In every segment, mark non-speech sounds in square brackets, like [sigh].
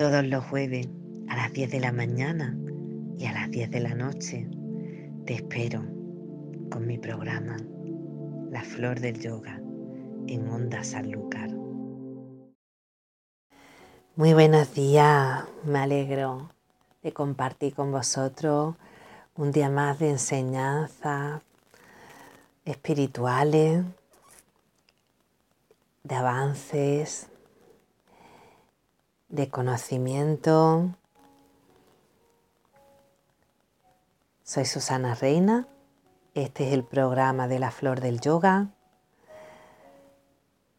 Todos los jueves a las 10 de la mañana y a las 10 de la noche te espero con mi programa La Flor del Yoga en Onda Sanlúcar. Muy buenos días, me alegro de compartir con vosotros un día más de enseñanzas espirituales, de avances, de conocimiento. Soy Susana Reina, este es el programa de la Flor del Yoga.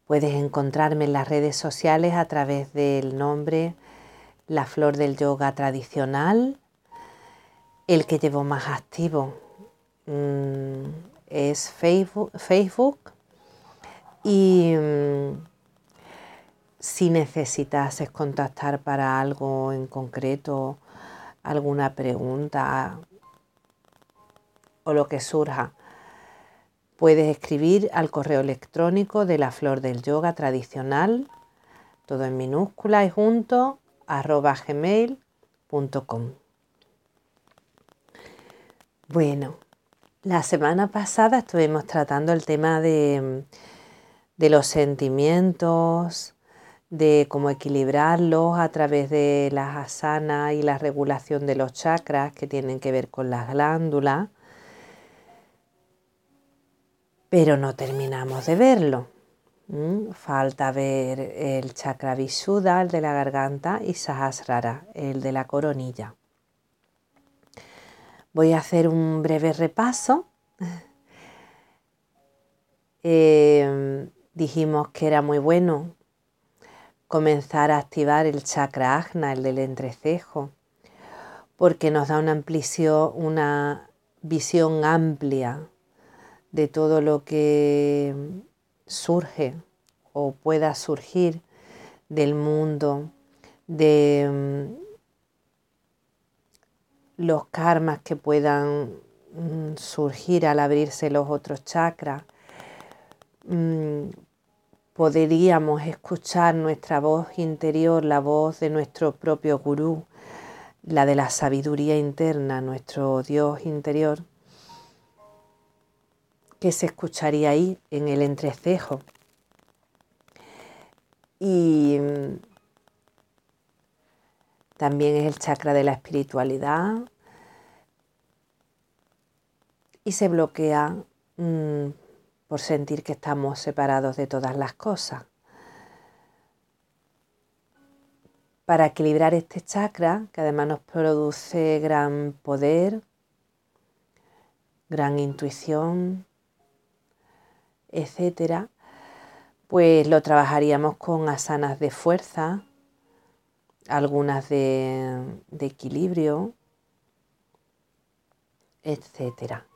Puedes encontrarme en las redes sociales a través del nombre La Flor del Yoga Tradicional. El que llevo más activo mm, es Facebook, Facebook y mm, si necesitas contactar para algo en concreto, alguna pregunta o lo que surja, puedes escribir al correo electrónico de la flor del yoga tradicional, todo en minúscula y junto, arroba gmail.com. Bueno, la semana pasada estuvimos tratando el tema de, de los sentimientos, de cómo equilibrarlos a través de las asanas y la regulación de los chakras que tienen que ver con las glándulas. Pero no terminamos de verlo. Falta ver el chakra Visuddha, el de la garganta, y Sahasrara, el de la coronilla. Voy a hacer un breve repaso. [laughs] Eh, dijimos que era muy bueno comenzar a activar el chakra ajna, el del entrecejo, porque nos da una, una visión amplia de todo lo que surge o pueda surgir del mundo, de mm, los karmas que puedan mm, surgir al abrirse los otros chakras, mm, podríamos escuchar nuestra voz interior, la voz de nuestro propio gurú, la de la sabiduría interna, nuestro Dios interior, que se escucharía ahí en el entrecejo. Y mm, también es el chakra de la espiritualidad y se bloquea mm, por sentir que estamos separados de todas las cosas. Para equilibrar este chakra, que además nos produce gran poder, gran intuición, etcétera, pues lo trabajaríamos con asanas de fuerza, algunas de, de equilibrio, etcétera.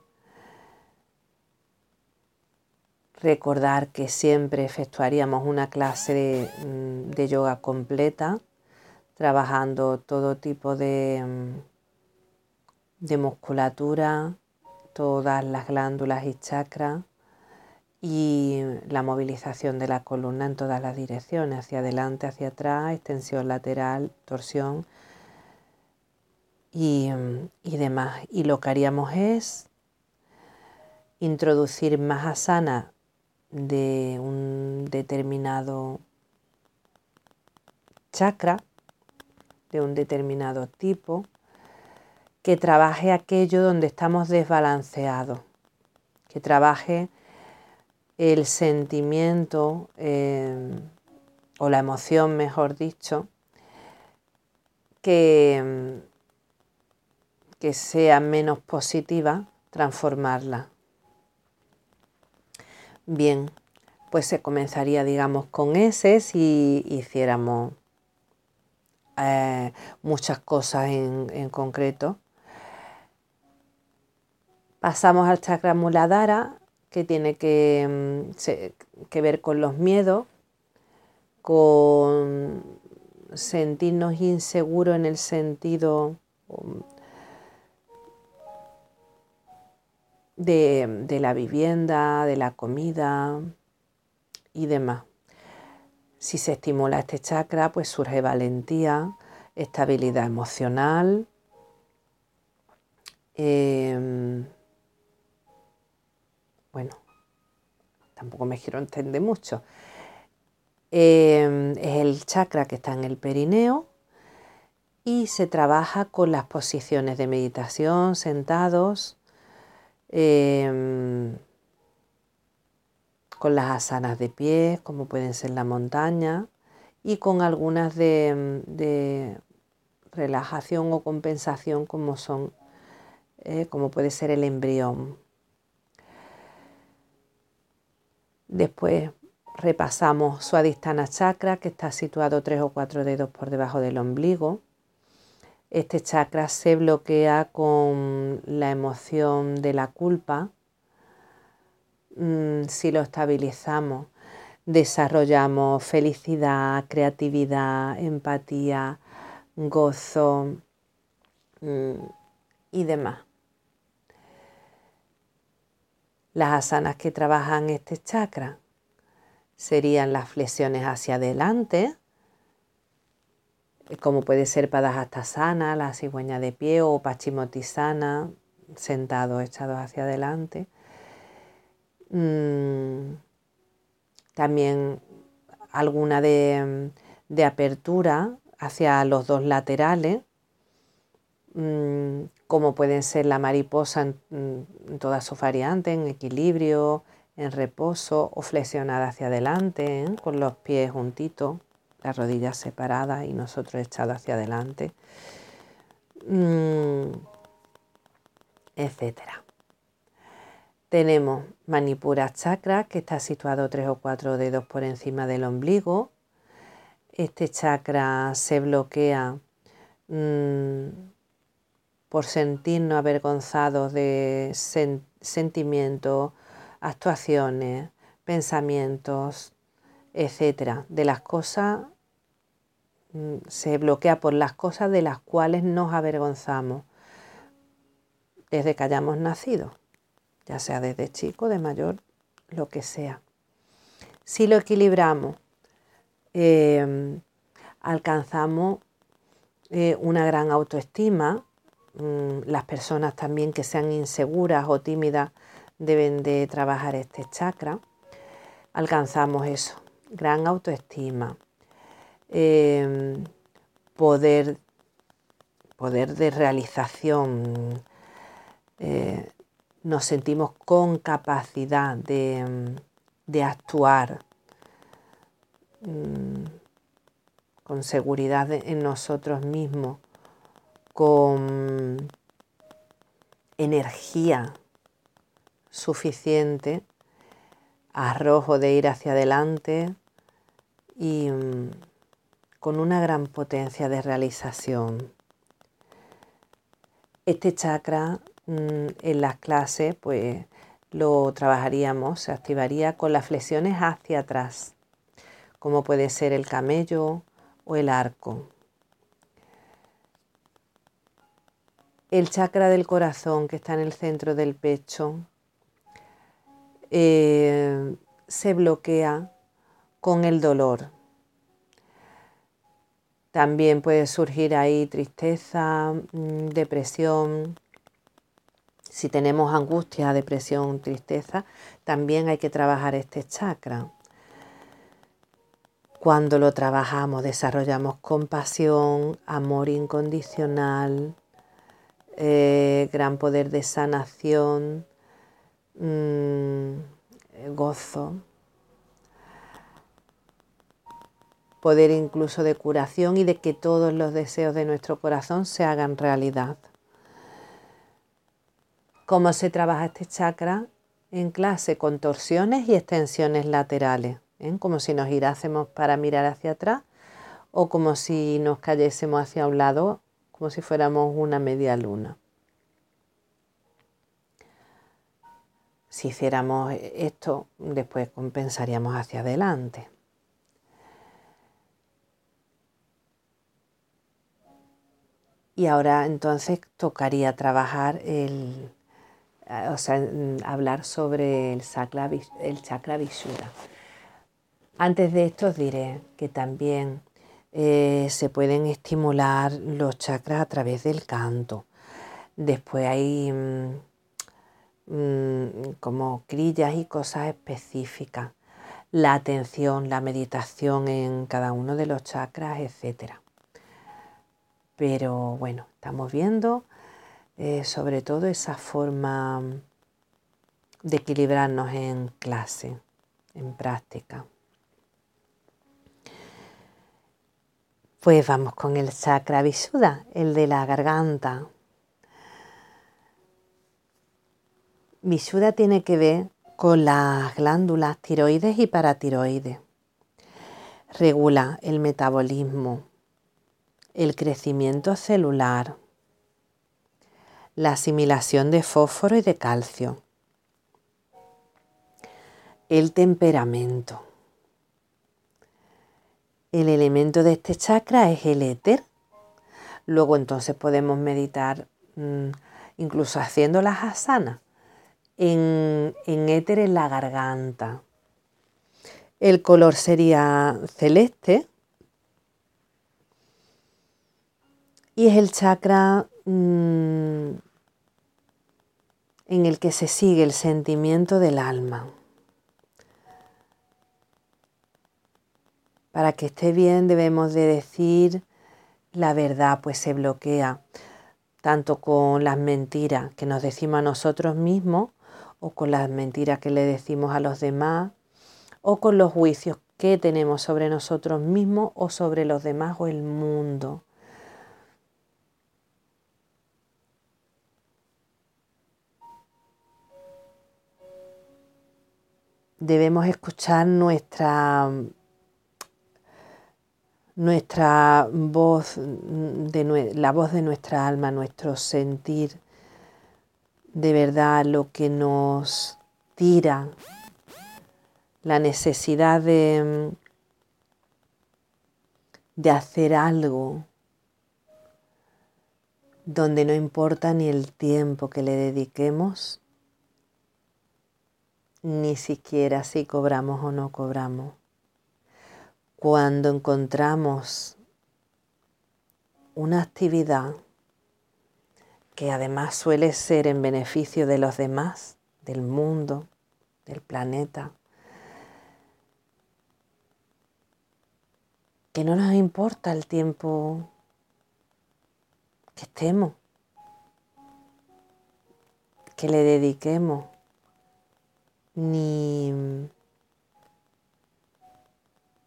Recordar que siempre efectuaríamos una clase mm, de, yoga completa, trabajando todo tipo de, mm, de musculatura, todas las glándulas y chakras y la movilización de la columna en todas las direcciones, hacia adelante, hacia atrás, extensión lateral, torsión y, mm, y demás. Y lo que haríamos es introducir más asana de un determinado chakra, de un determinado tipo, que trabaje aquello donde estamos desbalanceados, que trabaje el sentimiento eh, o la emoción, mejor dicho, que, que sea menos positiva, transformarla. Bien, pues se comenzaría, digamos, con ese si hiciéramos eh, muchas cosas en, concreto. Pasamos al chakra muladhara, que tiene que, mm, que ver con los miedos, con sentirnos inseguros en el sentido de, la vivienda, de la comida y demás. Si se estimula este chakra, pues surge valentía, estabilidad emocional, em, bueno, tampoco me quiero entender mucho. Em, es el chakra que está en el perineo y se trabaja con las posiciones de meditación, sentados, em, con las asanas de pie, como pueden ser la montaña, y con algunas de, de relajación o compensación como son, eh, como puede ser el embrión. Después repasamos Suadhisthana Chakra, que está situado tres o cuatro dedos por debajo del ombligo. Este chakra se bloquea con la emoción de la culpa. Mm, si lo estabilizamos, desarrollamos felicidad, creatividad, empatía, gozo mm, y demás. Las asanas que trabajan este chakra serían las flexiones hacia adelante, como puede ser Padahastasana, la cigüeña de pie o Pachimotisana, sentado, echados hacia adelante. Mm, también alguna de, de, apertura hacia los dos laterales, mm, como pueden ser la mariposa en, todas sus variantes, en equilibrio, en reposo o flexionada hacia adelante, ¿eh? con los pies juntitos, las rodillas separadas y nosotros echados hacia adelante, mm, etcétera. Tenemos Manipura Chakra, que está situado tres o cuatro dedos por encima del ombligo. Este chakra se bloquea mm, por sentirnos avergonzados de sentimientos, actuaciones, pensamientos, etcétera, de las cosas se bloquea por las cosas de las cuales nos avergonzamos desde que hayamos nacido, ya sea desde chico, de mayor, lo que sea. Si lo equilibramos, em, alcanzamos eh, una gran autoestima, Mm, las personas también que sean inseguras o tímidas deben de trabajar este chakra. Alcanzamos eso, gran autoestima, em, poder, poder de realización, eh, nos sentimos con capacidad de, de actuar mm, con seguridad en nosotros mismos con energía suficiente, arrojo de ir hacia adelante y mm, con una gran potencia de realización. Este chakra mm, en las clases pues lo trabajaríamos, se activaría con las flexiones hacia atrás, como puede ser el camello o el arco. el chakra del corazón que está en el centro del pecho eh, se bloquea con el dolor. También puede surgir ahí tristeza, mm, depresión. Si tenemos angustia, depresión, tristeza, también hay que trabajar este chakra. Cuando lo trabajamos, desarrollamos compasión, amor incondicional, eh, gran poder de sanación, mm, gozo, poder incluso de curación y de que todos los deseos de nuestro corazón se hagan realidad. ¿Cómo se trabaja este chakra? En clase, contorsiones y extensiones laterales, ¿eh? como si nos girásemos para mirar hacia atrás o como si nos cayésemos hacia un lado como si fuéramos una media luna. Si hiciéramos esto, después compensaríamos hacia adelante. Y ahora entonces tocaría trabajar el, o sea, hablar sobre el chakra, el chakra Antes de esto os diré que también eh, se pueden estimular los chakras a través del canto. Después hay mm, mm, como grillas y cosas específicas. La atención, la meditación en cada uno de los chakras, etc. Pero bueno, estamos viendo eh, sobre todo esa forma de equilibrarnos en clase, en práctica. Pues vamos con el chakra Visuddha, el de la garganta. Visuddha tiene que ver con las glándulas tiroides y paratiroides. Regula el metabolismo, el crecimiento celular, la asimilación de fósforo y de calcio, el temperamento, el elemento de este chakra es el éter. Luego entonces podemos meditar mm, incluso haciendo las asanas en, en éter en la garganta. El color sería celeste y es el chakra mm, en el que se sigue el sentimiento del alma. Para que esté bien debemos de decir la verdad, pues se bloquea tanto con las mentiras que nos decimos a nosotros mismos o con las mentiras que le decimos a los demás o con los juicios que tenemos sobre nosotros mismos o sobre los demás o el mundo. Debemos escuchar nuestra nuestra voz, de, la voz de nuestra alma, nuestro sentir, de verdad lo que nos tira, la necesidad de, de hacer algo donde no importa ni el tiempo que le dediquemos, ni siquiera si cobramos o no cobramos. Cuando encontramos una actividad que además suele ser en beneficio de los demás, del mundo, del planeta, que no nos importa el tiempo que estemos, que le dediquemos, ni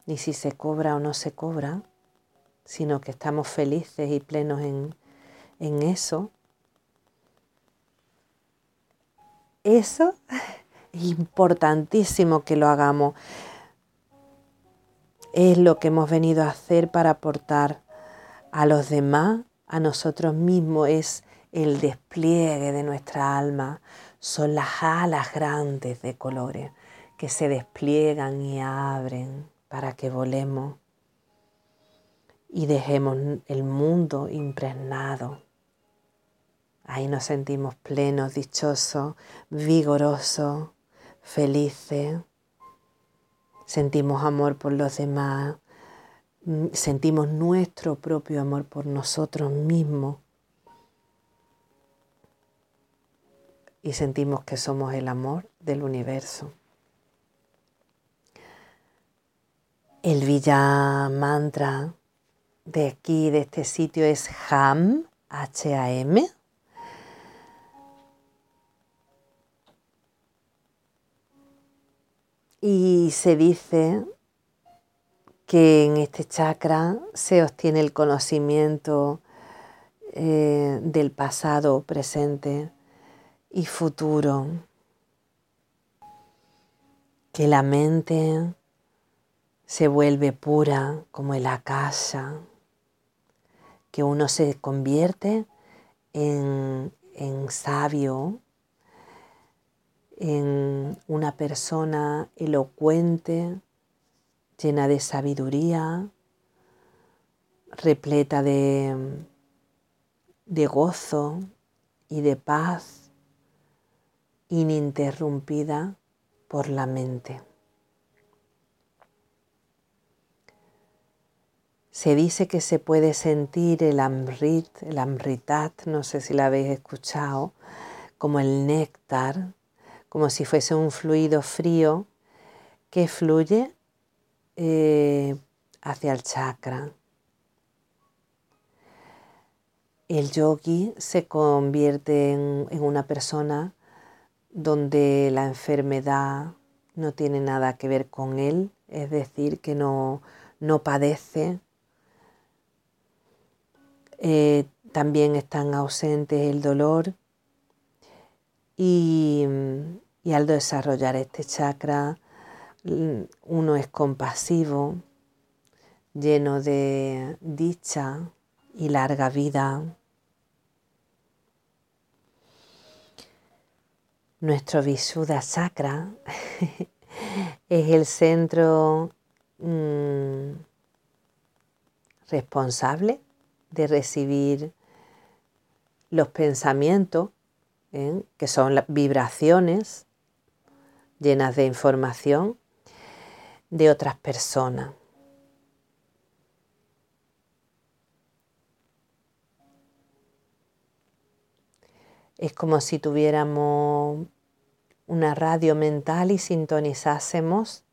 ni si se cobra o no se cobra, sino que estamos felices y plenos en, en eso. Eso [laughs] es importantísimo que lo hagamos. Es lo que hemos venido a hacer para aportar a los demás, a nosotros mismos, es el despliegue de nuestra alma. Son las alas grandes de colores que se despliegan y abren para que volemos y dejemos el mundo impregnado. Ahí nos sentimos plenos, dichosos, vigorosos, felices. Sentimos amor por los demás, mm, sentimos nuestro propio amor por nosotros mismos y sentimos que somos el amor del universo. El Villa Mantra de aquí, de este sitio, es HAM, H-A-M. Y se dice que en este chakra se obtiene el conocimiento eh, del pasado, presente y futuro. Que la mente se vuelve pura como el casa, que uno se convierte en, en sabio, en una persona elocuente, llena de sabiduría, repleta de, de gozo y de paz, ininterrumpida por la mente. Se dice que se puede sentir el amrit, el amritat, no sé si la habéis escuchado, como el néctar, como si fuese un fluido frío que fluye eh, hacia el chakra. El yogi se convierte en, en una persona donde la enfermedad no tiene nada que ver con él, es decir, que no, no padece. Eh, también están ausentes el dolor y, y al desarrollar este chakra mm, uno es compasivo, lleno de dicha y larga vida. Nuestro Visuddha Chakra [laughs] es el centro mm, responsable de recibir los pensamientos, ¿eh? que son las vibraciones llenas de información de otras personas. Es como si tuviéramos una radio mental y sintonizásemos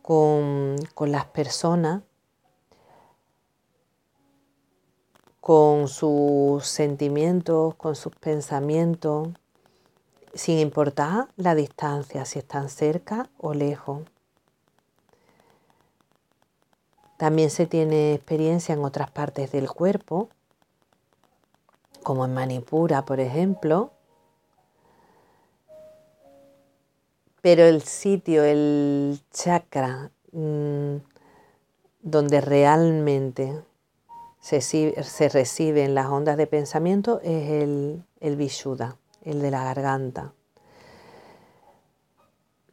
con, las personas, con sus sentimientos, con sus pensamientos, sin importar la distancia, si están cerca o lejos. También se tiene experiencia en otras partes del cuerpo, como en Manipura, por ejemplo. Pero el sitio, el chakra, mm, donde realmente se, reciben las ondas de pensamiento es el, el Vishuddha, el de la garganta.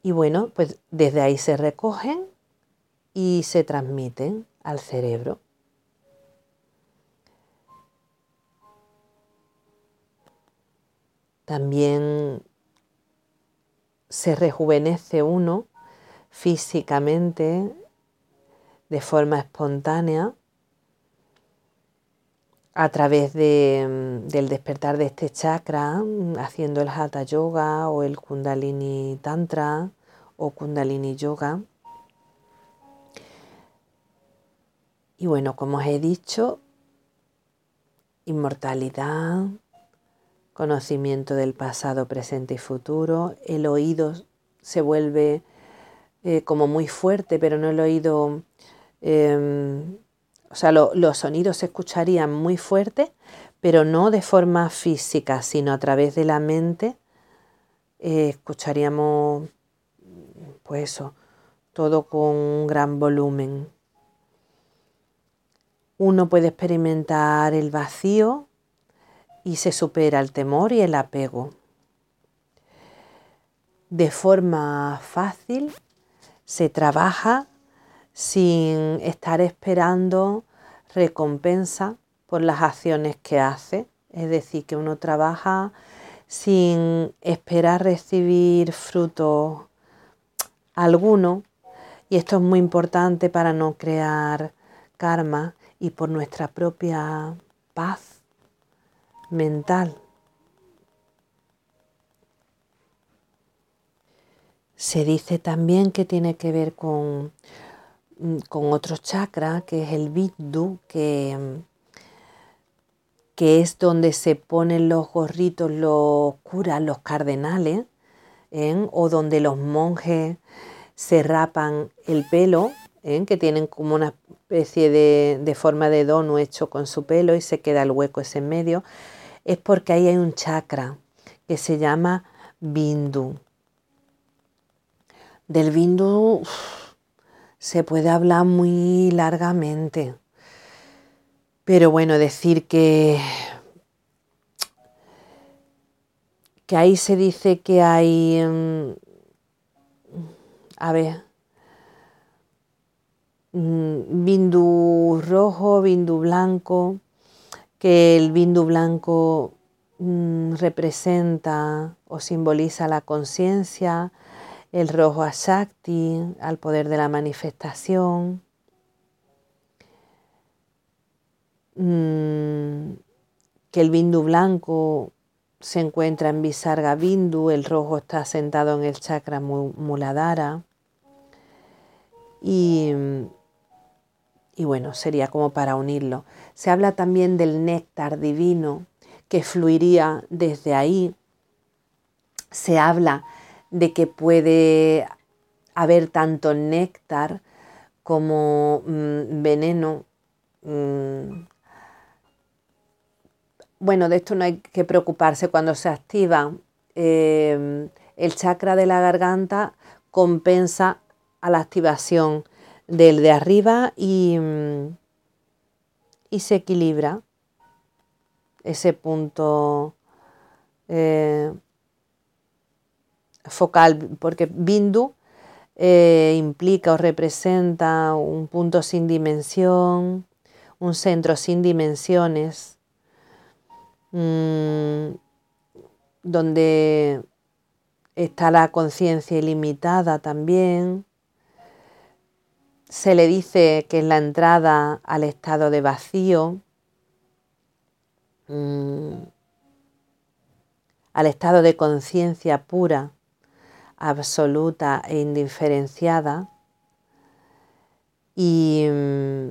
Y bueno, pues desde ahí se recogen y se transmiten al cerebro. También se rejuvenece uno físicamente de forma espontánea a través del despertar de este chakra, haciendo el hatha yoga o el kundalini tantra o kundalini yoga. Y bueno, como os he dicho, inmortalidad, conocimiento del pasado, presente y futuro. El oído se vuelve eh, como muy fuerte, pero no el oído, em, o sea, los sonidos se escucharían muy fuerte, pero no de forma física, sino a través de la mente. Eh, escucharíamos, pues eso, todo con un gran volumen. Uno puede experimentar el vacío y se supera el temor y el apego. De forma fácil se trabaja sin estar esperando recompensa por las acciones que hace. Es decir, que uno trabaja sin esperar recibir fruto alguno. Y esto es muy importante para no crear karma y por nuestra propia paz mental. Se dice también que tiene que ver con, mm, con otro chakra, que es el Viddu, que, que es donde se ponen los gorritos, los curas, los cardenales, o donde los monjes se rapan el pelo, que tienen como una especie de, de forma de dono hecho con su pelo y se queda el hueco ese en medio es porque ahí hay un chakra que se llama Bindu. Del Bindu se puede hablar muy largamente, pero bueno, decir que, que ahí se dice que hay, mm, a ver, mm, Bindu rojo, Bindu blanco, que el bindu blanco mm, representa o simboliza la conciencia, el rojo a Shakti, al poder de la manifestación. mm, que el bindu blanco se encuentra en Visarga Bindu, el rojo está sentado en el chakra Muladhara. Y, y bueno, sería como para unirlo. Se habla también del néctar divino que fluiría desde ahí. Se habla de que puede haber tanto néctar como mm, veneno. Mm. Bueno, de esto no hay que preocuparse cuando se activa. Em, el chakra de la garganta compensa a la activación del de arriba y, mm, y se equilibra ese punto eh, focal, porque Bindu eh, implica o representa un punto sin dimensión, un centro sin dimensiones, mm, donde está la conciencia ilimitada también. Se le dice que es la entrada al estado de vacío, mm, al estado de conciencia pura absoluta e indiferenciada y, mm,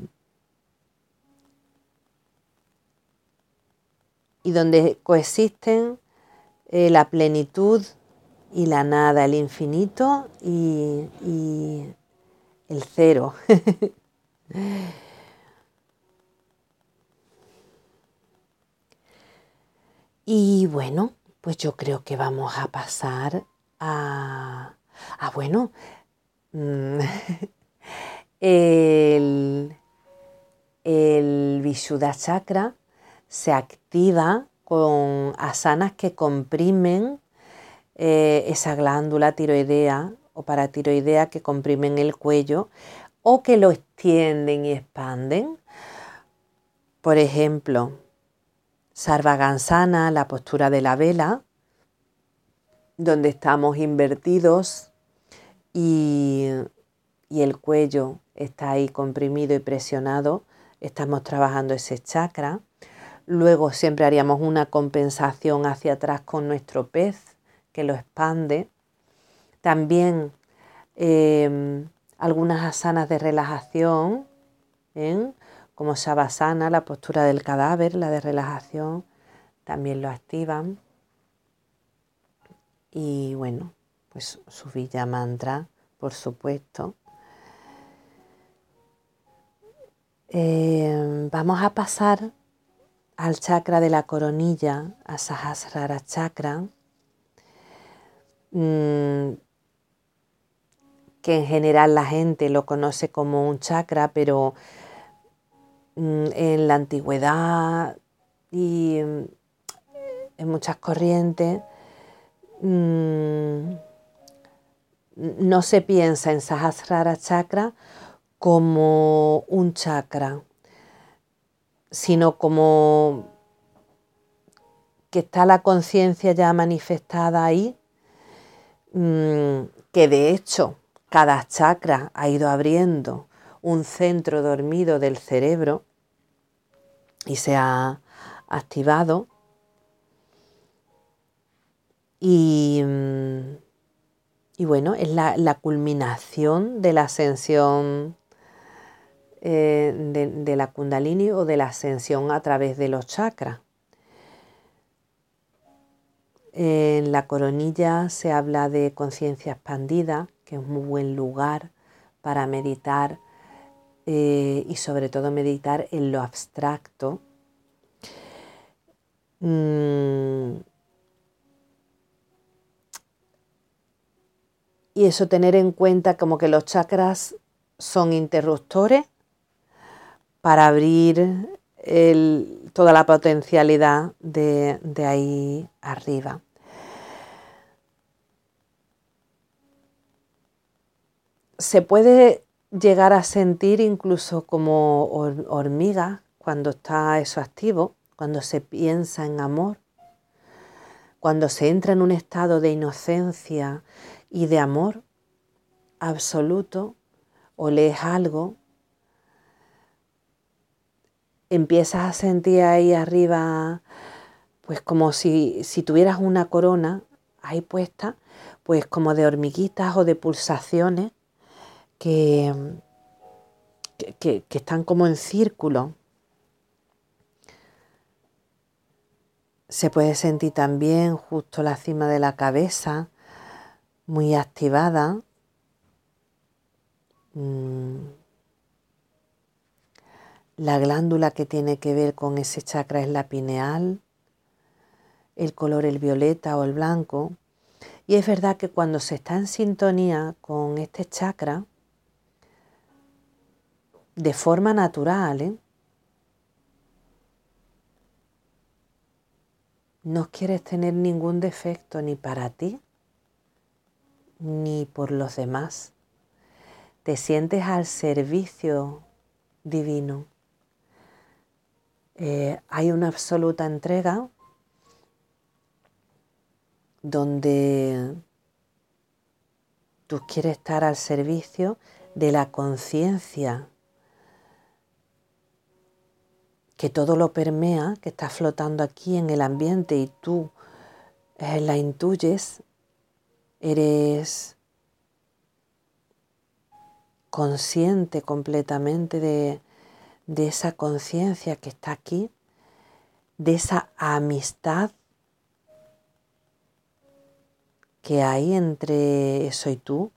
y donde coexisten eh, la plenitud y la nada, el infinito y, y el cero. [laughs] y bueno, pues yo creo que vamos a pasar Ah, ah bueno, mm, [laughs] el, el Vishuddha Chakra se activa con asanas que comprimen eh, esa glándula tiroidea o paratiroidea que comprimen el cuello o que lo extienden y expanden. Por ejemplo, Sarvagansana, la postura de la vela, donde estamos invertidos y, el cuello está ahí comprimido y presionado, estamos trabajando ese chakra. Luego siempre haríamos una compensación hacia atrás con nuestro pez que lo expande. También em, algunas asanas de relajación, ¿eh? como Shavasana, la postura del cadáver, la de relajación, también lo activan. Y bueno, pues su villa mantra, por supuesto. Eh, vamos a pasar al chakra de la coronilla, a Sahasrara Chakra, mm, que en general la gente lo conoce como un chakra, pero mm, en la antigüedad y mm, en muchas corrientes Mm, no se piensa en Sahasrara Chakra como un chakra, sino como que está la conciencia ya manifestada ahí, que de hecho cada chakra ha ido abriendo un centro dormido del cerebro y se ha activado y, mm, y bueno, es la, culminación de la ascensión eh, de, la kundalini o de la ascensión a través de los chakras. En la coronilla se habla de conciencia expandida, que es un muy buen lugar para meditar eh, y sobre todo meditar en lo abstracto. Mm, y eso tener en cuenta como que los chakras son interruptores para abrir toda la potencialidad de, de ahí arriba. Se puede llegar a sentir incluso como hormiga cuando está eso activo, cuando se piensa en amor, cuando se entra en un estado de inocencia y de amor absoluto o lees algo, empiezas a sentir ahí arriba, pues como si, si tuvieras una corona ahí puesta, pues como de hormiguitas o de pulsaciones que, que, están como en círculo. Se puede sentir también justo la cima de la cabeza, muy activada. Mm. La glándula que tiene que ver con ese chakra es la pineal, el color el violeta o el blanco. Y es verdad que cuando se está en sintonía con este chakra, de forma natural, ¿eh? no quieres tener ningún defecto ni para ti ni por los demás. Te sientes al servicio divino. Eh, hay una absoluta entrega donde tú quieres estar al servicio de la conciencia que todo lo permea, que está flotando aquí en el ambiente y tú eh, la intuyes, eres consciente completamente de, de esa conciencia que está aquí, de esa amistad que hay entre eso y tú,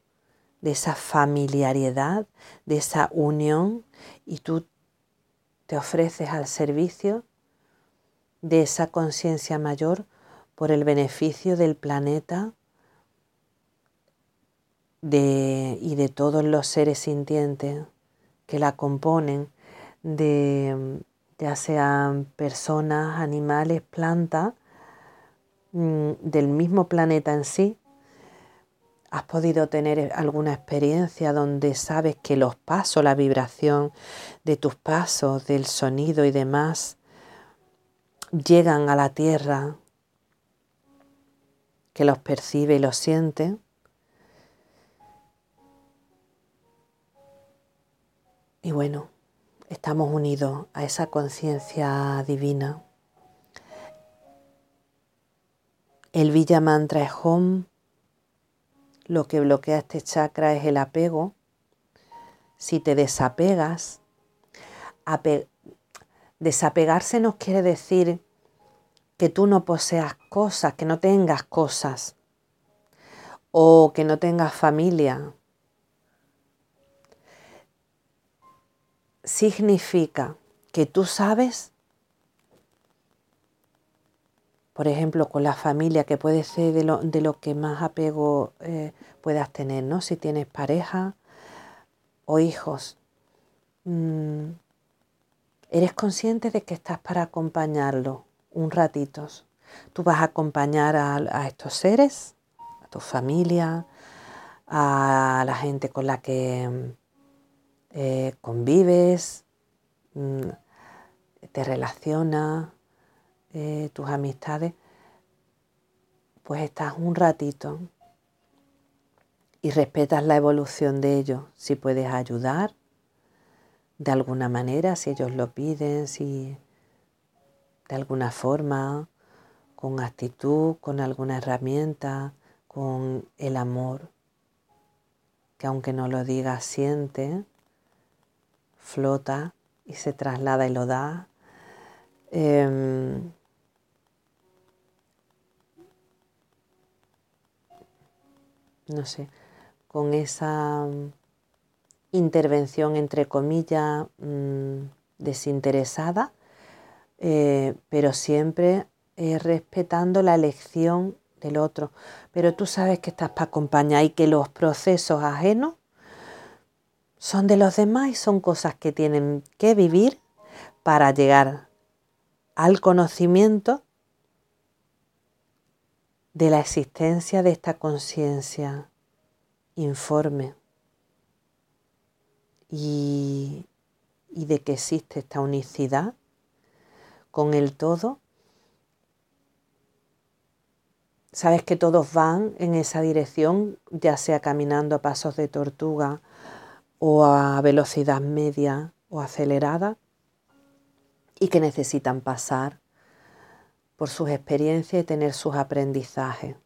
de esa familiaridad, de esa unión, y tú te ofreces al servicio de esa conciencia mayor por el beneficio del planeta y de todos los seres sintientes que la componen, de ya sean personas, animales, plantas, mm, del mismo planeta en sí, ¿Has podido tener alguna experiencia donde sabes que los pasos, la vibración de tus pasos, del sonido y demás, llegan a la tierra, que los percibe y los siente? Y bueno, estamos unidos a esa conciencia divina. El Villa Mantra es home lo que bloquea este chakra es el apego. Si te desapegas, desapegarse nos quiere decir que tú no poseas cosas, que no tengas cosas o que no tengas familia. Significa que tú sabes por ejemplo, con la familia, que puede ser de lo, de lo que más apego eh, puedas tener, ¿no? Si tienes pareja o hijos. Mm, eres consciente de que estás para acompañarlo un ratito. Tú vas a acompañar a, estos seres, a tu familia, a la gente con la que eh, convives, mm, te relacionas, eh, tus amistades, pues estás un ratito y respetas la evolución de ellos. Si puedes ayudar de alguna manera, si ellos lo piden, si de alguna forma, con actitud, con alguna herramienta, con el amor, que aunque no lo digas, siente, flota y se traslada y lo da. Em, no sé, con esa mm, intervención entre comillas mm, desinteresada, eh, pero siempre eh, respetando la elección del otro. Pero tú sabes que estás para acompañar y que los procesos ajenos son de los demás y son cosas que tienen que vivir para llegar al conocimiento de la existencia de esta conciencia informe y, y de que existe esta unicidad con el todo, sabes que todos van en esa dirección, ya sea caminando a pasos de tortuga o a velocidad media o acelerada. y que necesitan pasar por sus experiencias y tener sus aprendizajes.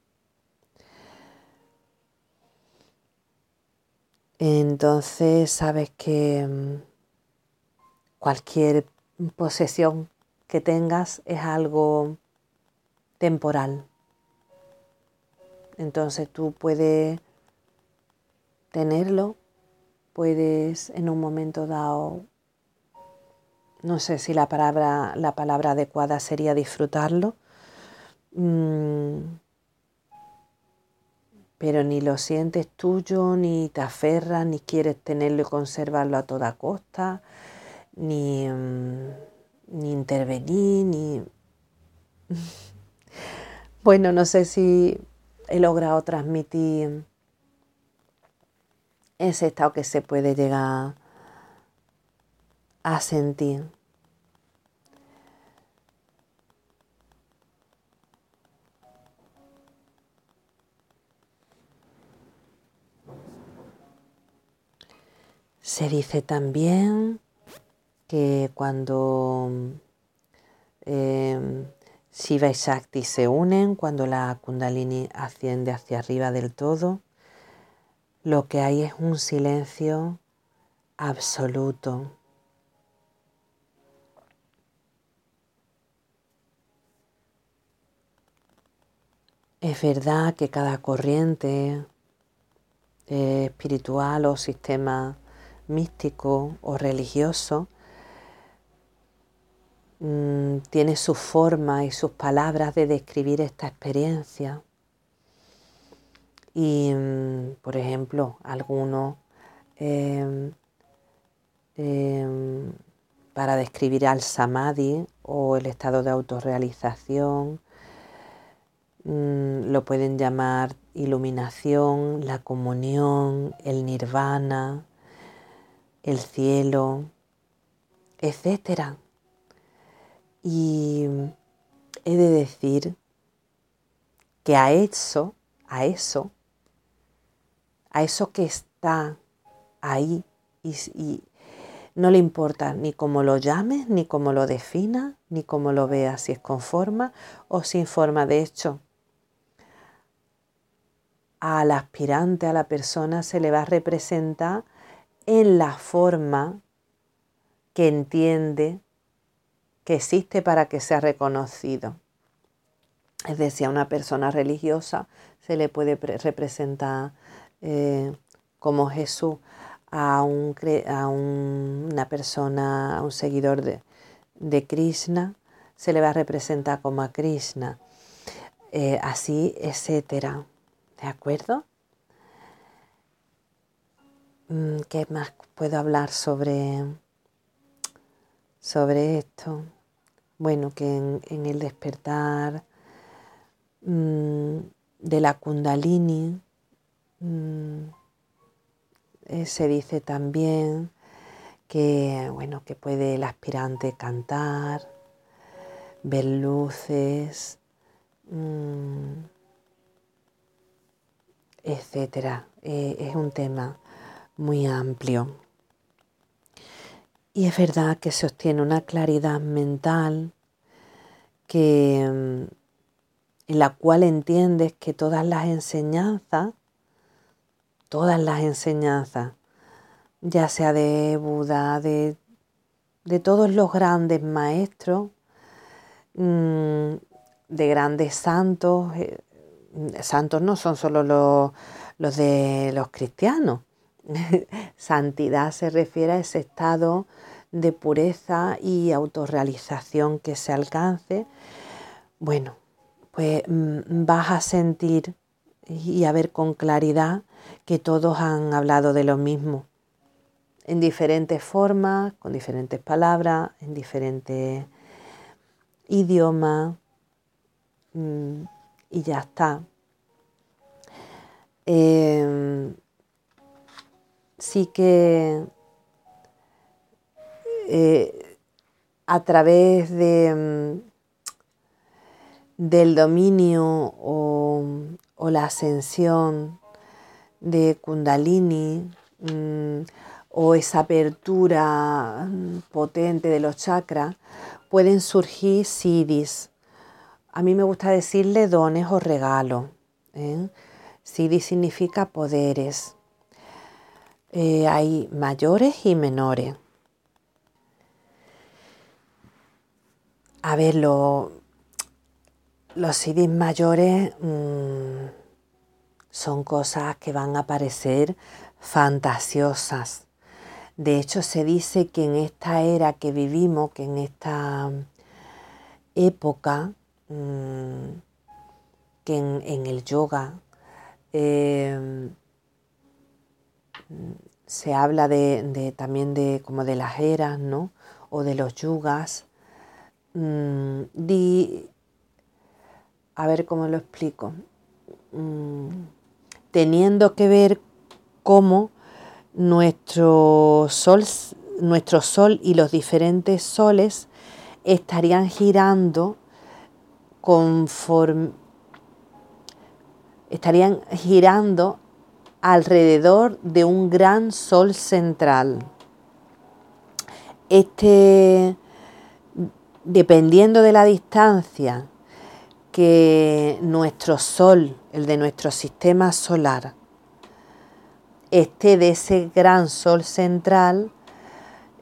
Entonces sabes que mm, cualquier posesión que tengas es algo temporal. Entonces tú puedes tenerlo, puedes en un momento dado, no sé si la palabra, la palabra adecuada sería disfrutarlo, mm, pero ni lo sientes tuyo, ni te aferras, ni quieres tenerlo y conservarlo a toda costa, ni, mm, ni intervenir, ni... [laughs] bueno, no sé si he logrado transmitir ese estado que se puede llegar a sentir. Se dice también que cuando eh, Shiva y Shakti se unen, cuando la Kundalini asciende hacia arriba del todo, lo que hay es un silencio absoluto. Es verdad que cada corriente eh, espiritual o sistema místico o religioso Mm, tiene su forma y sus palabras de describir esta experiencia. Y, mm, por ejemplo, algunos em, em, para describir al samadhi o el estado de autorrealización, mm, lo pueden llamar iluminación, la comunión, el nirvana, el cielo, etcétera. Y he de decir que a eso, a eso, a eso que está ahí y, no le importa ni cómo lo llames, ni cómo lo definas, ni cómo lo veas, si es con forma o sin forma. De hecho, al aspirante, a la persona, se le va a representar en la forma que entiende que existe para que sea reconocido. Es decir, a una persona religiosa se le puede representar eh, como Jesús, a, un, a una persona, a un seguidor de, de, Krishna, se le va a representar como a Krishna, eh, así, etcétera. ¿De acuerdo? Mm, ¿Qué más puedo hablar sobre, sobre esto? bueno, que en, el despertar mm, de la kundalini mm, eh, se dice también que, bueno, que puede el aspirante cantar, ver luces, mm, etcétera. Eh, es un tema muy amplio. Y es verdad que se obtiene una claridad mental que, mm, en la cual entiendes que todas las enseñanzas, todas las enseñanzas, ya sea de Buda, de, todos los grandes maestros, mm, de grandes santos, eh, santos no son solo los, los de los cristianos, [laughs] Santidad se refiere a ese estado de pureza y autorrealización que se alcance. Bueno, pues mm, vas a sentir y a ver con claridad que todos han hablado de lo mismo, en diferentes formas, con diferentes palabras, en diferentes idiomas, mm, y ya está. Em, sí que eh, a través de, mm, del dominio o, la ascensión de Kundalini mm, o esa apertura mm, potente de los chakras, pueden surgir siddhis. A mí me gusta decirle dones o regalos. ¿eh? significa poderes. Eh, hay mayores y menores. A ver, los siddhis mayores mm, son cosas que van a parecer fantasiosas de hecho, se dice que en esta era que vivimos, que en esta época, mm, que en, el yoga em, se habla de, también de como de las eras, ¿no? O de los yugas. Mm, a ver cómo lo explico. Mm, teniendo que ver cómo nuestro sol, nuestro sol y los diferentes soles estarían girando conforme estarían girando alrededor de un gran sol central. Este, dependiendo de la distancia que nuestro sol, el de nuestro sistema solar, esté de ese gran sol central,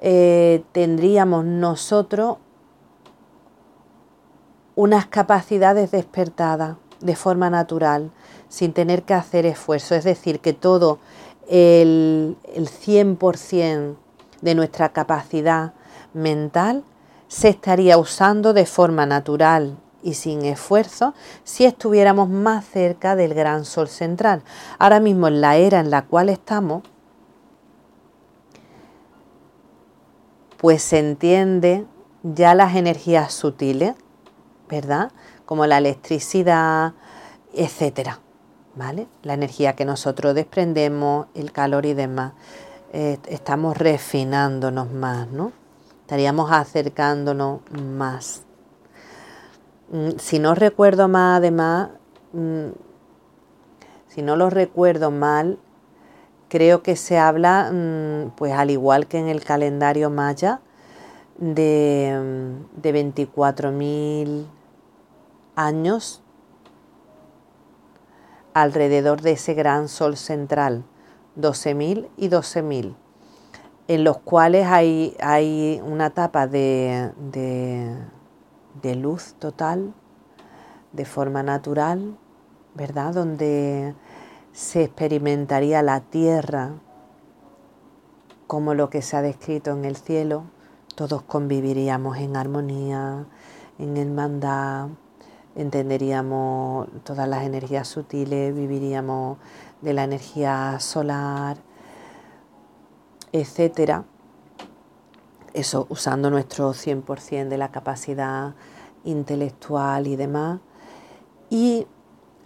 eh, tendríamos nosotros unas capacidades despertadas de forma natural, sin tener que hacer esfuerzo. Es decir, que todo el, el 100% de nuestra capacidad mental se estaría usando de forma natural y sin esfuerzo si estuviéramos más cerca del gran sol central. Ahora mismo en la era en la cual estamos, pues se entiende ya las energías sutiles, ¿verdad? Como la electricidad, etcétera, ¿vale? La energía que nosotros desprendemos, el calor y demás. Eh, estamos refinándonos más, ¿no? Estaríamos acercándonos más. Mm, si no recuerdo mal, además, mm, si no lo recuerdo mal, creo que se habla, mm, pues al igual que en el calendario maya, de, de 24.000 años alrededor de ese gran sol central, 12.000 y 12.000, en los cuales hay, hay una etapa de de luz total, de forma natural, ¿verdad? Donde se experimentaría la tierra como lo que se ha descrito en el cielo, todos conviviríamos en armonía, en hermandad, entenderíamos todas las energías sutiles, viviríamos de la energía solar, etcétera eso usando nuestro 100% de la capacidad intelectual y demás. Y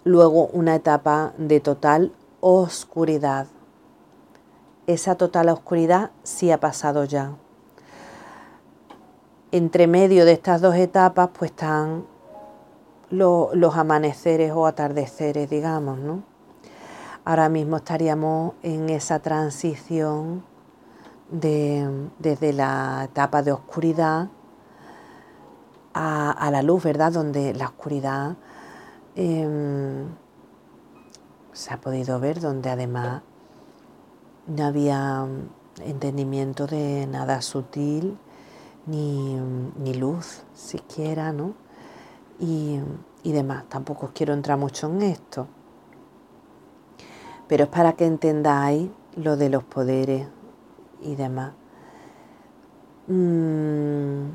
luego una etapa de total oscuridad. Esa total oscuridad sí ha pasado ya. Entre medio de estas dos etapas pues están los amaneceres o atardeceres, digamos, ¿no? Ahora mismo estaríamos en esa transición desde la etapa de oscuridad a, la luz, ¿verdad? Donde la oscuridad em, se ha podido ver, donde además no había entendimiento de nada sutil, ni, luz siquiera, ¿no? Y, y demás. Tampoco os quiero entrar mucho en esto. Pero es para que entendáis lo de los poderes y demás. Mm.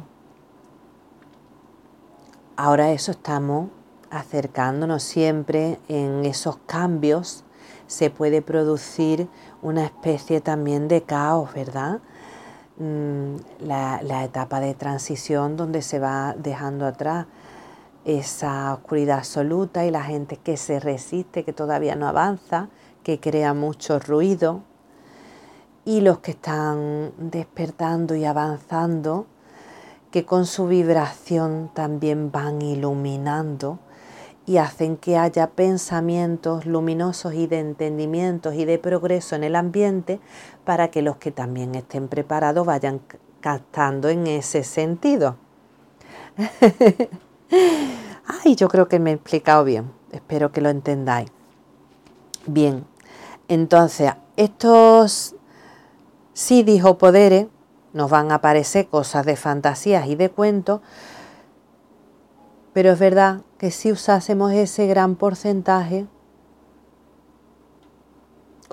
Ahora eso estamos acercándonos siempre en esos cambios se puede producir una especie también de caos, ¿verdad? Mm, la, la, etapa de transición donde se va dejando atrás esa oscuridad absoluta y la gente que se resiste, que todavía no avanza, que crea mucho ruido, y los que están despertando y avanzando, que con su vibración también van iluminando y hacen que haya pensamientos luminosos y de entendimientos y de progreso en el ambiente para que los que también estén preparados vayan captando en ese sentido. [laughs] Ay, yo creo que me he explicado bien, espero que lo entendáis. Bien, entonces estos sidis o poderes nos van a aparecer cosas de fantasías y de cuentos, pero es verdad que si usásemos ese gran porcentaje,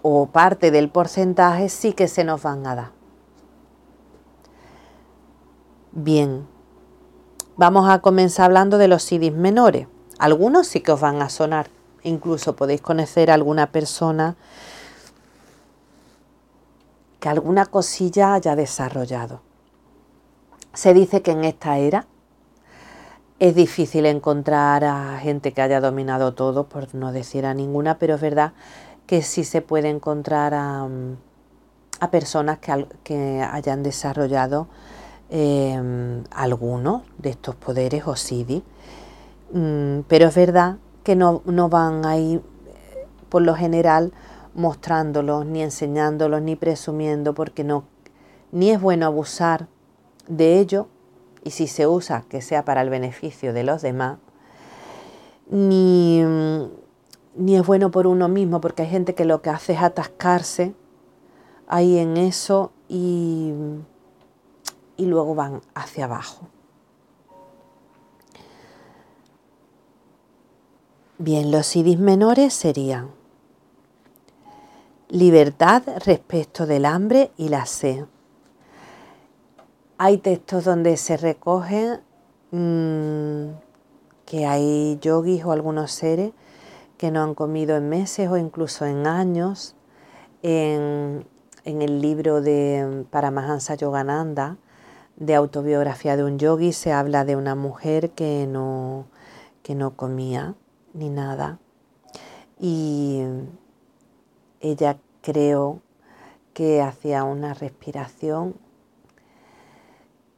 o parte del porcentaje, sí que se nos van a dar. Bien, vamos a comenzar hablando de los CDs menores. Algunos sí que os van a sonar. Incluso podéis conocer a alguna persona que alguna cosilla haya desarrollado. Se dice que en esta era es difícil encontrar a gente que haya dominado todo, por no decir a ninguna, pero es verdad que sí se puede encontrar a, personas que, hayan desarrollado em, algunos de estos poderes o SIDI. Mm, pero es verdad que no, no van ahí, por lo general, mostrándolos, ni enseñándolos, ni presumiendo, porque no, ni es bueno abusar de ello, y si se usa, que sea para el beneficio de los demás, ni, ni es bueno por uno mismo, porque hay gente que lo que hace es atascarse ahí en eso y, y luego van hacia abajo. Bien, los idis menores serían libertad respecto del hambre y la sed. Hay textos donde se recoge mm, que hay yogis o algunos seres que no han comido en meses o incluso en años. En, el libro de Paramahansa Yogananda, de autobiografía de un yogi, se habla de una mujer que no, que no comía ni nada. Y ella creo que hacía una respiración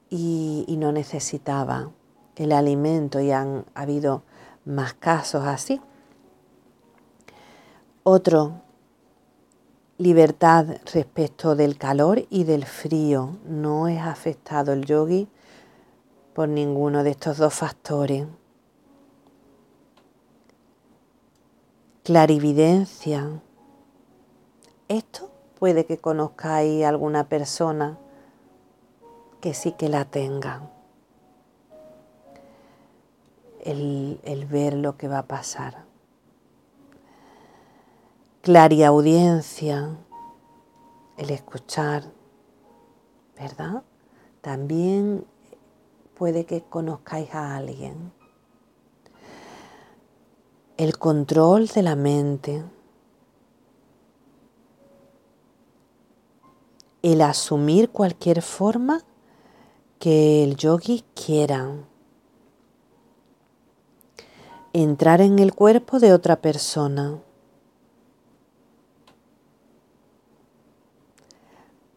y, y, no necesitaba el alimento y han habido más casos así. Otro, libertad respecto del calor y del frío. No es afectado el yogi por ninguno de estos dos factores. Clarividencia esto puede que conozcáis alguna persona que sí que la tenga. El, el ver lo que va a pasar. Clariaudiencia, el escuchar, ¿verdad? También puede que conozcáis a alguien. El control de la mente. el asumir cualquier forma que el yogi quiera. Entrar en el cuerpo de otra persona.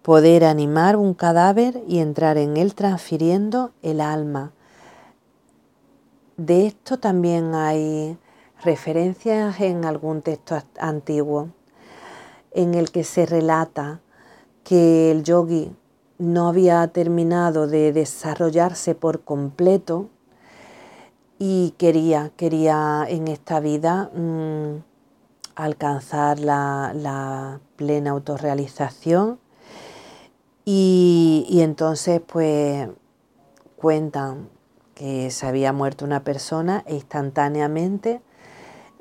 Poder animar un cadáver y entrar en él transfiriendo el alma. De esto también hay referencias en algún texto antiguo en el que se relata que el yogi no había terminado de desarrollarse por completo y quería, quería en esta vida mm, alcanzar la, plena autorrealización y, entonces pues cuentan que se había muerto una persona e instantáneamente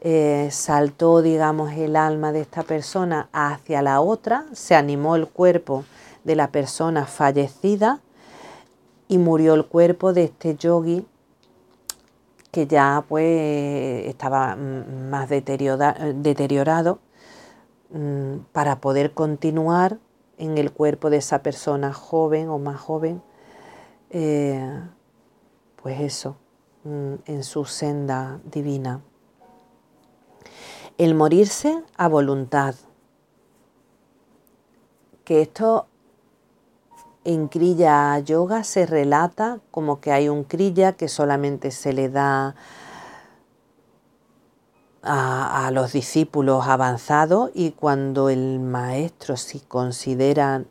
eh, saltó, digamos, el alma de esta persona hacia la otra, se animó el cuerpo de la persona fallecida y murió el cuerpo de este yogi que ya pues estaba mm, más deteriorado mm, para poder continuar en el cuerpo de esa persona joven o más joven, eh, pues eso, mm, en su senda divina el morirse a voluntad. Que esto en Kriya Yoga se relata como que hay un Kriya que solamente se le da a, los discípulos avanzados y cuando el maestro si considera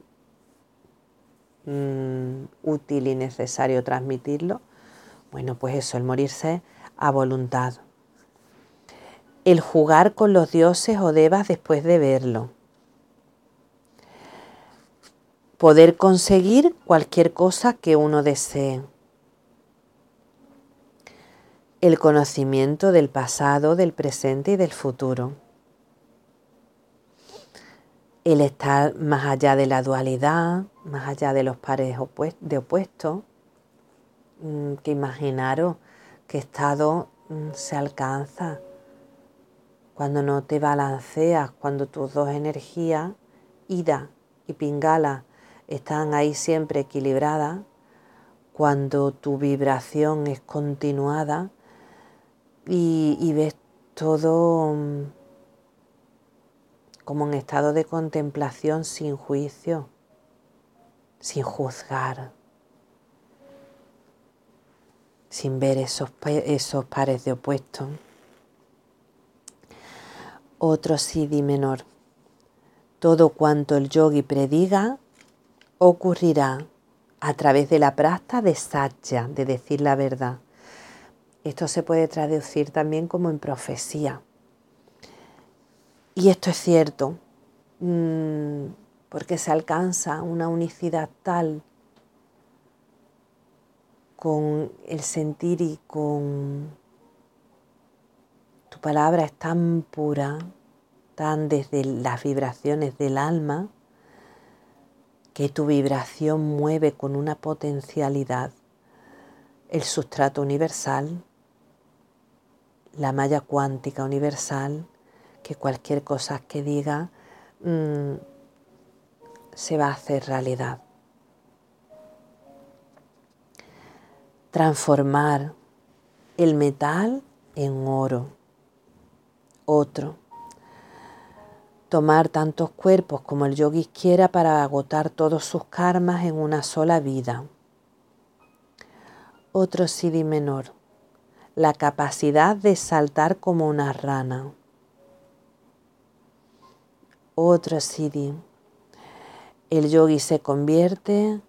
mm, útil y necesario transmitirlo, bueno, pues eso, el morirse a voluntad. El jugar con los dioses o devas después de verlo. Poder conseguir cualquier cosa que uno desee el conocimiento del pasado, del presente y del futuro. El estar más allá de la dualidad, más allá de los pares de opuestos, mm, que imaginaros qué estado mm, se alcanza cuando no te balanceas, cuando tus dos energías, ida y pingala, están ahí siempre equilibradas, cuando tu vibración es continuada, y, ves todo mm, como en estado de contemplación sin juicio, sin juzgar, sin ver esos, esos pares de opuestos. Otro Siddhi menor. Todo cuanto el yogi prediga ocurrirá a través de la práctica de satya, de decir la verdad. Esto se puede traducir también como en profecía. Y esto es cierto, mm, porque se alcanza una unicidad tal con el sentir y con tu palabra es tan pura, tan desde las vibraciones del alma, que tu vibración mueve con una potencialidad el sustrato universal la malla cuántica universal, que cualquier cosa que diga mm, se va a hacer realidad. Transformar el metal en oro. Otro. Tomar tantos cuerpos como el yogi quiera para agotar todos sus karmas en una sola vida. Otro siddhi menor la capacidad de saltar como una rana. Otro siddhi. El yogi se convierte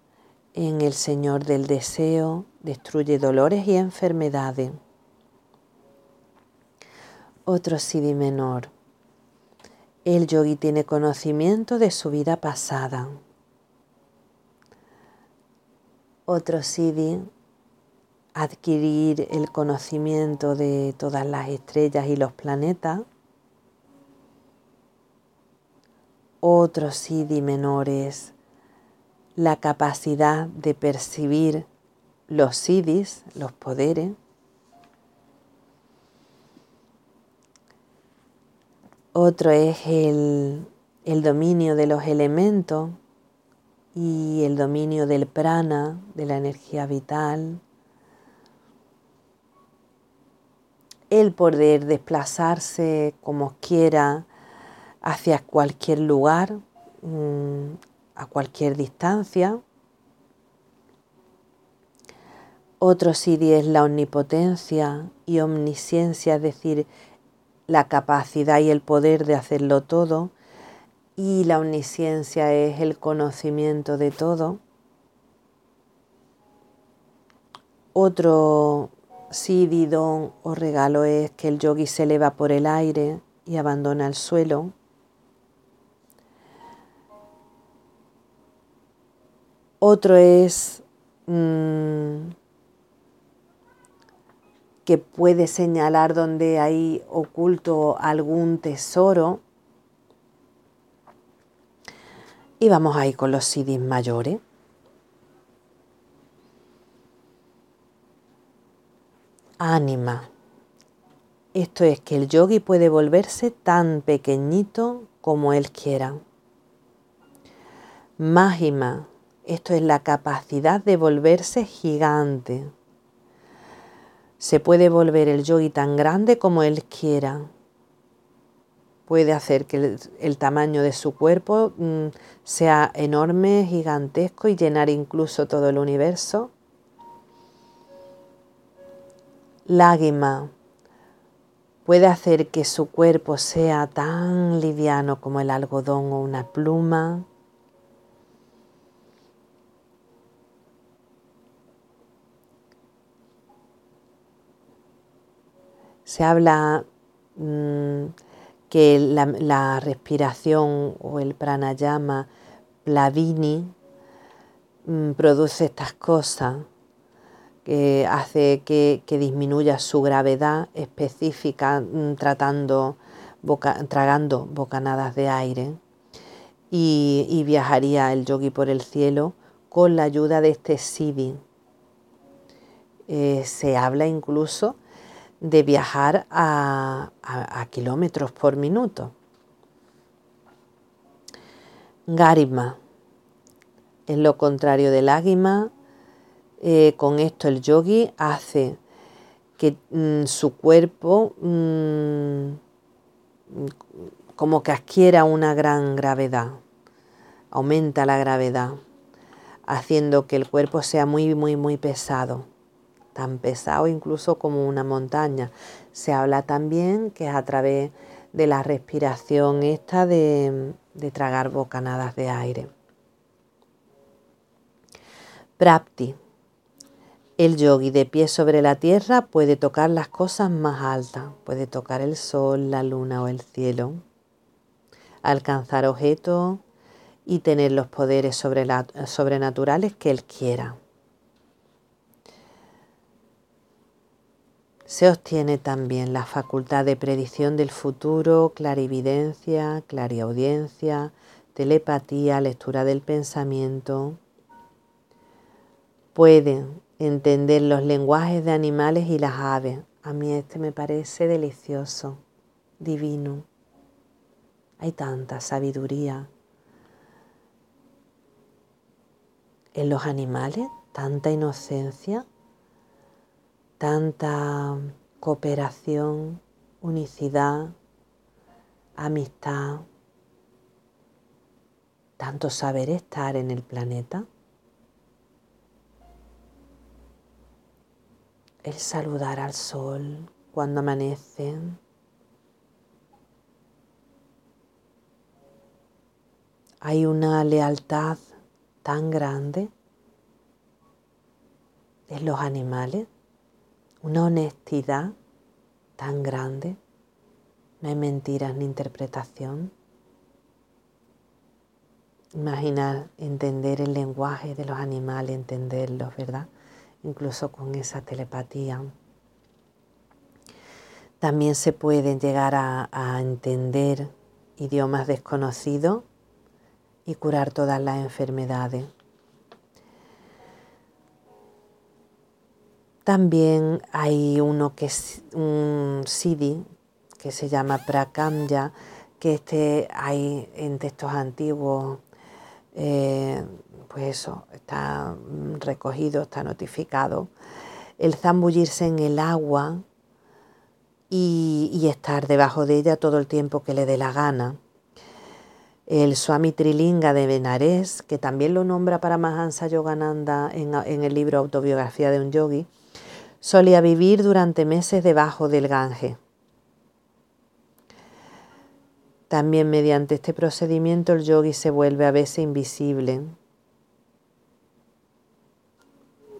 en el Señor del deseo, destruye dolores y enfermedades. Otro siddhi menor. El yogi tiene conocimiento de su vida pasada. Otro siddhi adquirir el conocimiento de todas las estrellas y los planetas. Otros siddhi menores, la capacidad de percibir los siddhis, los poderes. Otro es el, el dominio de los elementos y el dominio del prana, de la energía vital. El poder desplazarse como quiera hacia cualquier lugar, mm, a cualquier distancia. Otro Siddhi es la omnipotencia y omnisciencia, es decir, la capacidad y el poder de hacerlo todo. Y la omnisciencia es el conocimiento de todo. Otro si don o regalo es que el yogi se eleva por el aire y abandona el suelo. Otro es mm, que puede señalar donde hay oculto algún tesoro. Y vamos ahí con los siddhis mayores. Ánima. Esto es que el yogi puede volverse tan pequeñito como él quiera. Mahima. Esto es la capacidad de volverse gigante. Se puede volver el yogi tan grande como él quiera. Puede hacer que el, tamaño de su cuerpo mm, sea enorme, gigantesco y llenar incluso todo el universo lágrima, puede hacer que su cuerpo sea tan liviano como el algodón o una pluma. Se habla mm, que la, respiración o el pranayama plavini mm, produce estas cosas que hace que, disminuya su gravedad específica mm, tratando tragando bocanadas de aire y, viajaría el yogi por el cielo con la ayuda de este siddhi. Eh, se habla incluso de viajar a, kilómetros por minuto. Garima es lo contrario del águima eh, con esto el yogi hace que mm, su cuerpo mm, como que adquiera una gran gravedad, aumenta la gravedad, haciendo que el cuerpo sea muy, muy, muy pesado, tan pesado incluso como una montaña. Se habla también que es a través de la respiración esta de, de tragar bocanadas de aire. Prapti el yogi de pie sobre la tierra puede tocar las cosas más altas, puede tocar el sol, la luna o el cielo, alcanzar objetos y tener los poderes sobrenaturales que él quiera. Se obtiene también la facultad de predicción del futuro, clarividencia, clariaudiencia, telepatía, lectura del pensamiento. Pueden entender los lenguajes de animales y las aves. A mí este me parece delicioso, divino. Hay tanta sabiduría en los animales, tanta inocencia, tanta cooperación, unicidad, amistad, tanto saber estar en el planeta. El saludar al sol cuando amanece. Hay una lealtad tan grande en los animales, una honestidad tan grande. No hay mentiras ni interpretación. Imaginar, entender el lenguaje de los animales, entenderlos, ¿verdad? Incluso con esa telepatía. También se pueden llegar a, entender idiomas desconocidos y curar todas las enfermedades. También hay uno que es un Siddhi que se llama Prakamya, que este hay en textos antiguos eh, pues eso, está recogido, está notificado. El zambullirse en el agua y, estar debajo de ella todo el tiempo que le dé la gana. El Swami Trilinga de Benares, que también lo nombra para Mahansa Yogananda en, en el libro Autobiografía de un Yogi, solía vivir durante meses debajo del Gange. También mediante este procedimiento el yogi se vuelve a veces invisible,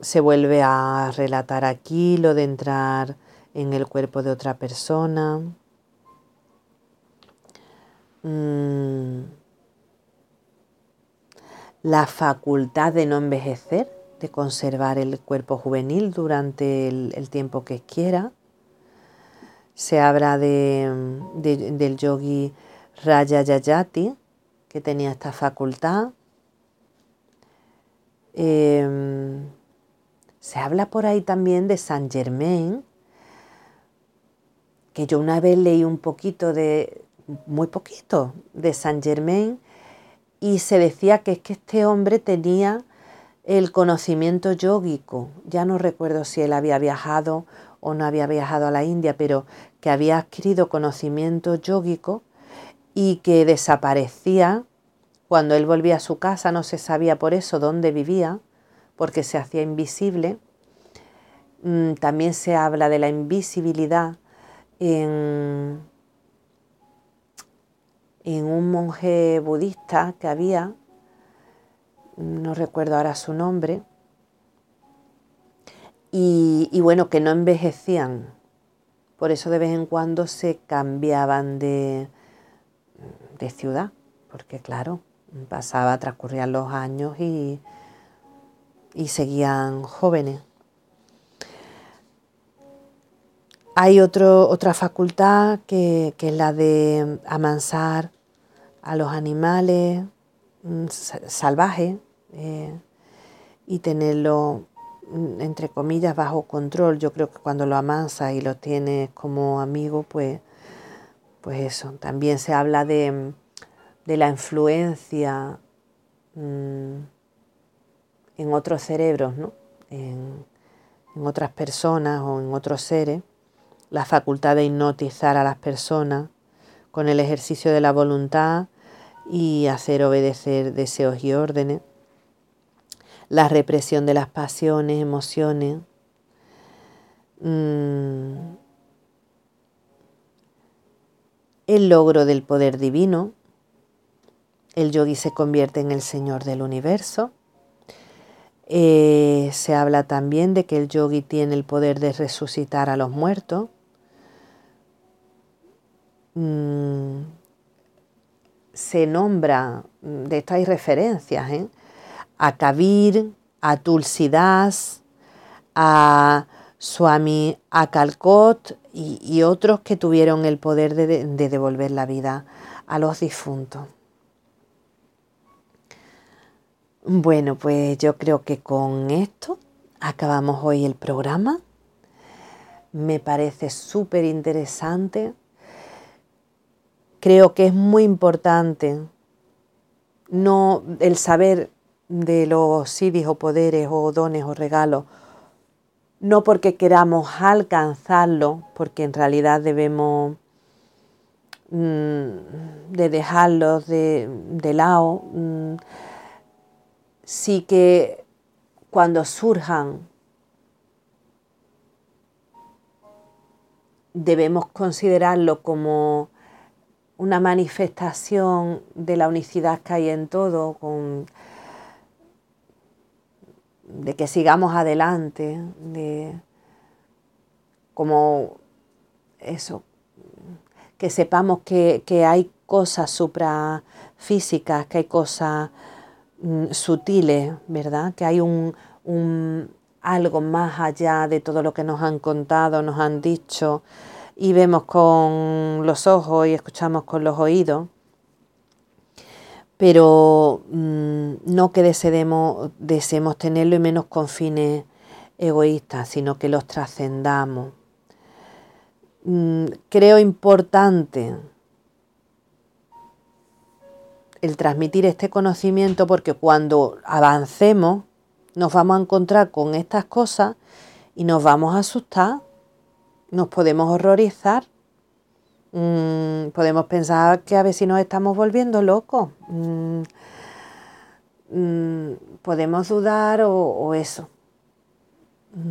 se vuelve a relatar aquí lo de entrar en el cuerpo de otra persona. Mm. La facultad de no envejecer, de conservar el cuerpo juvenil durante el, tiempo que quiera. Se habla de, del yogi Raya Yayati, que tenía esta facultad. Em, se habla por ahí también de Saint Germain, que yo una vez leí un poquito de, muy poquito, de Saint Germain y se decía que es que este hombre tenía el conocimiento yógico. Ya no recuerdo si él había viajado o no había viajado a la India, pero que había adquirido conocimiento yógico y que desaparecía cuando él volvía a su casa, no se sabía por eso dónde vivía, porque se hacía invisible. Mm, también se habla de la invisibilidad en, en un monje budista que había, no recuerdo ahora su nombre, y, bueno, que no envejecían. Por eso de vez en cuando se cambiaban de, de ciudad, porque claro, pasaba, transcurrían los años y, y seguían jóvenes. Hay otro, otra facultad que, es la de amansar a los animales mm, salvajes eh, y tenerlo, mm, entre comillas, bajo control. Yo creo que cuando lo amansas y lo tienes como amigo, pues, pues eso. También se habla de, la influencia mm, en otros cerebros, ¿no? en otras personas o en otros seres la facultad de hipnotizar a las personas con el ejercicio de la voluntad y hacer obedecer deseos y órdenes, la represión de las pasiones, emociones, mm, el logro del poder divino, el yogi se convierte en el Señor del universo, eh, se habla también de que el yogi tiene el poder de resucitar a los muertos, Mm, se nombra, mm, de esto hay referencias, ¿eh? a Kabir, a Tulsidas, a Swami Akalkot y, y, otros que tuvieron el poder de, de devolver la vida a los difuntos. Bueno, pues yo creo que con esto acabamos hoy el programa. Me parece súper interesante Creo que es muy importante no el saber de los sidis o poderes o dones o regalos, no porque queramos alcanzarlo, porque en realidad debemos mm, de dejarlos de, lado, mm, sí que cuando surjan debemos considerarlo como una manifestación de la unicidad que hay en todo, con, de que sigamos adelante, de como eso, que sepamos que, hay cosas suprafísicas, que hay cosas mm, sutiles, ¿verdad? Que hay un, un, algo más allá de todo lo que nos han contado, nos han dicho, y vemos con los ojos y escuchamos con los oídos, pero mm, no que deseemos, deseemos tenerlo y menos con fines egoístas, sino que los trascendamos. Mm, creo importante el transmitir este conocimiento porque cuando avancemos nos vamos a encontrar con estas cosas y nos vamos a asustar nos podemos horrorizar, mm, podemos pensar que a ver si nos estamos volviendo locos, mm, mm, podemos dudar o, eso.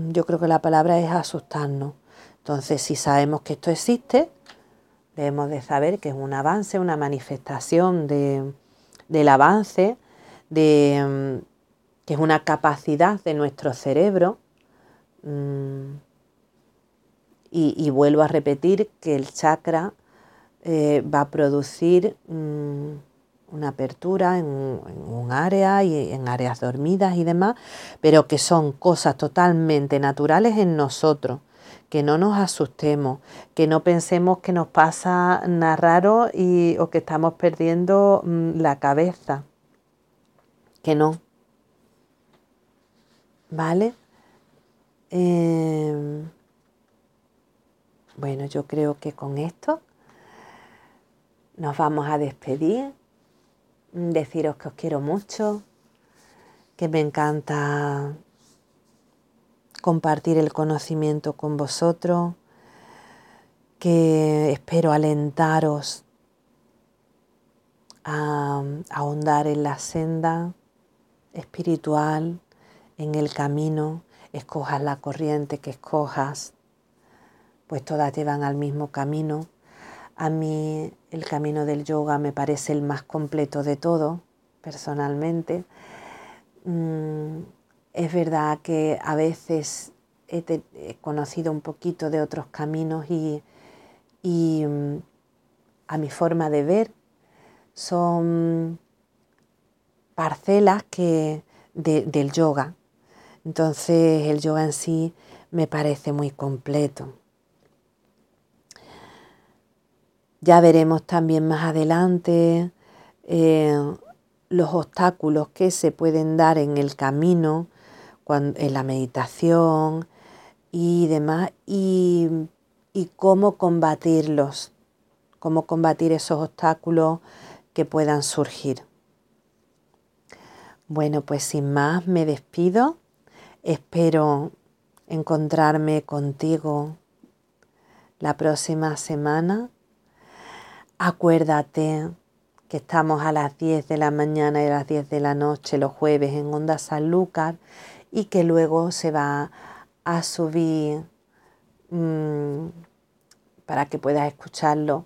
Yo creo que la palabra es asustarnos. Entonces, si sabemos que esto existe, debemos de saber que es un avance, una manifestación del avance, de, que es una capacidad de nuestro cerebro y, vuelvo a repetir que el chakra eh, va a producir mm, una apertura en, un área y en áreas dormidas y demás, pero que son cosas totalmente naturales en nosotros que no nos asustemos, que no pensemos que nos pasa nada raro y, o que estamos perdiendo mm, la cabeza. Que no. ¿Vale? Eh, bueno, yo creo que con esto nos vamos a despedir. Deciros que os quiero mucho, que me encanta compartir el conocimiento con vosotros, que espero alentaros a ahondar en la senda espiritual, en el camino, escojas la corriente que escojas, pues todas llevan al mismo camino. A mí el camino del yoga me parece el más completo de todo, personalmente. Es verdad que a veces he, conocido un poquito de otros caminos y, mm, a mi forma de ver son parcelas que, del yoga. Entonces el yoga en sí me parece muy completo. Ya veremos también más adelante eh, los obstáculos que se pueden dar en el camino, en la meditación y demás, y, y cómo combatirlos, cómo combatir esos obstáculos que puedan surgir. Bueno, pues sin más me despido. Espero encontrarme contigo la próxima semana. Acuérdate que estamos a las 10 de la mañana y a las 10 de la noche los jueves en Onda Sanlúcar y que luego se va a subir mm, para que puedas escucharlo